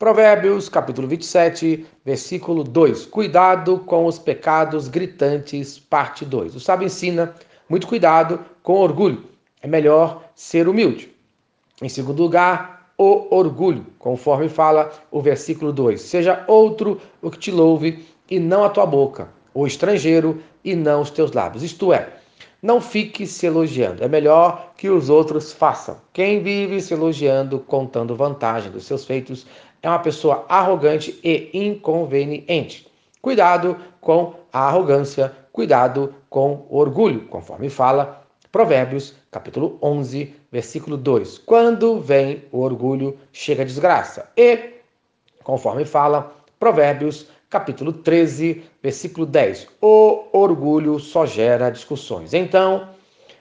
Provérbios, capítulo 27, versículo 2. Cuidado com os pecados gritantes, parte 2. O sábio ensina muito cuidado com orgulho. É melhor ser humilde. Em segundo lugar, o orgulho, conforme fala o versículo 2. Seja outro o que te louve e não a tua boca, o estrangeiro e não os teus lábios. Isto é, não fique se elogiando. É melhor que os outros façam. Quem vive se elogiando, contando vantagem dos seus feitos, é uma pessoa arrogante e inconveniente. Cuidado com a arrogância, cuidado com o orgulho, conforme fala Provérbios, capítulo 11, versículo 2. Quando vem o orgulho, chega a desgraça. E, conforme fala Provérbios, capítulo 13, versículo 10. O orgulho só gera discussões. Então,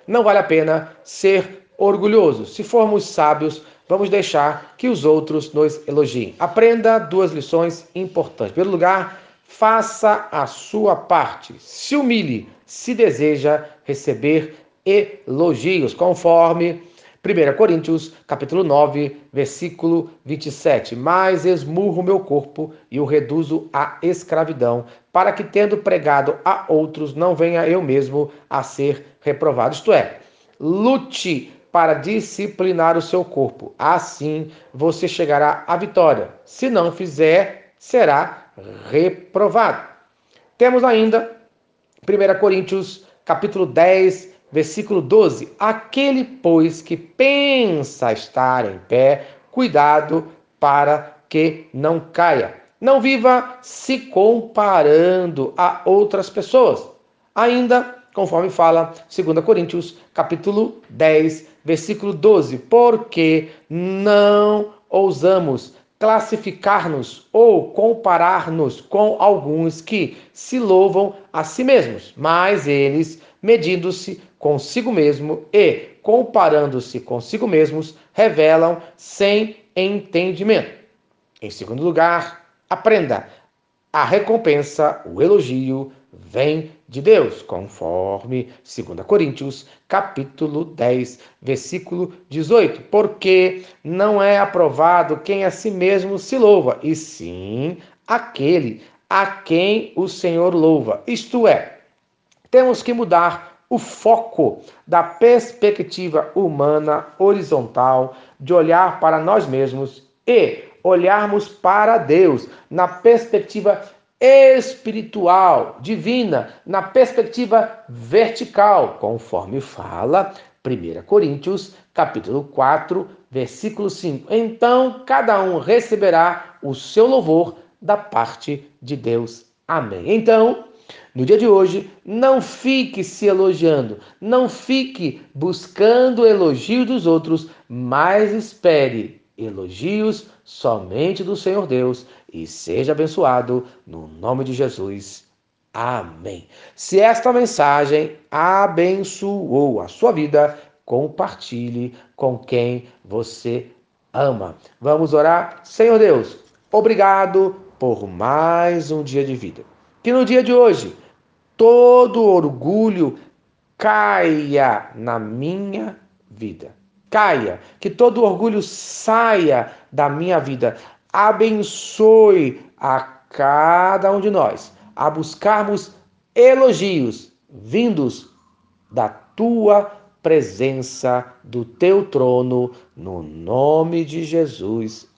não vale a pena ser orgulhoso. Se formos sábios, vamos deixar que os outros nos elogiem. Aprenda duas lições importantes. Em primeiro lugar, faça a sua parte. Se humilhe se deseja receber elogios, conforme 1 Coríntios, capítulo 9, versículo 27. Mas esmurro meu corpo e o reduzo à escravidão, para que, tendo pregado a outros, não venha eu mesmo a ser reprovado. Isto é, lute para disciplinar o seu corpo. Assim você chegará à vitória. Se não fizer, será reprovado. Temos ainda 1 Coríntios, capítulo 10, versículo 12. Aquele, pois, que pensa estar em pé, cuidado para que não caia. Não viva se comparando a outras pessoas. Ainda conforme fala 2 Coríntios, capítulo 10, versículo 12, porque não ousamos classificar-nos ou comparar-nos com alguns que se louvam a si mesmos, mas eles, medindo-se consigo mesmo e comparando-se consigo mesmos, revelam sem entendimento. Em segundo lugar, aprenda a recompensa, o elogio vem de Deus, conforme 2 Coríntios, capítulo 10, versículo 18. Porque não é aprovado quem a si mesmo se louva, e sim aquele a quem o Senhor louva. Isto é, temos que mudar o foco da perspectiva humana horizontal, de olhar para nós mesmos e olharmos para Deus na perspectiva espiritual, divina, na perspectiva vertical, conforme fala 1 Coríntios, capítulo 4, versículo 5. Então cada um receberá o seu louvor da parte de Deus. Amém. Então, no dia de hoje, não fique se elogiando, não fique buscando elogio dos outros, mas espere elogios somente do Senhor Deus e seja abençoado no nome de Jesus. Amém. Se esta mensagem abençoou a sua vida, compartilhe com quem você ama. Vamos orar? Senhor Deus, obrigado por mais um dia de vida. Que no dia de hoje todo orgulho caia na minha vida caia, que todo orgulho saia da minha vida. Abençoe a cada um de nós a buscarmos elogios vindos da tua presença, do teu trono, no nome de Jesus.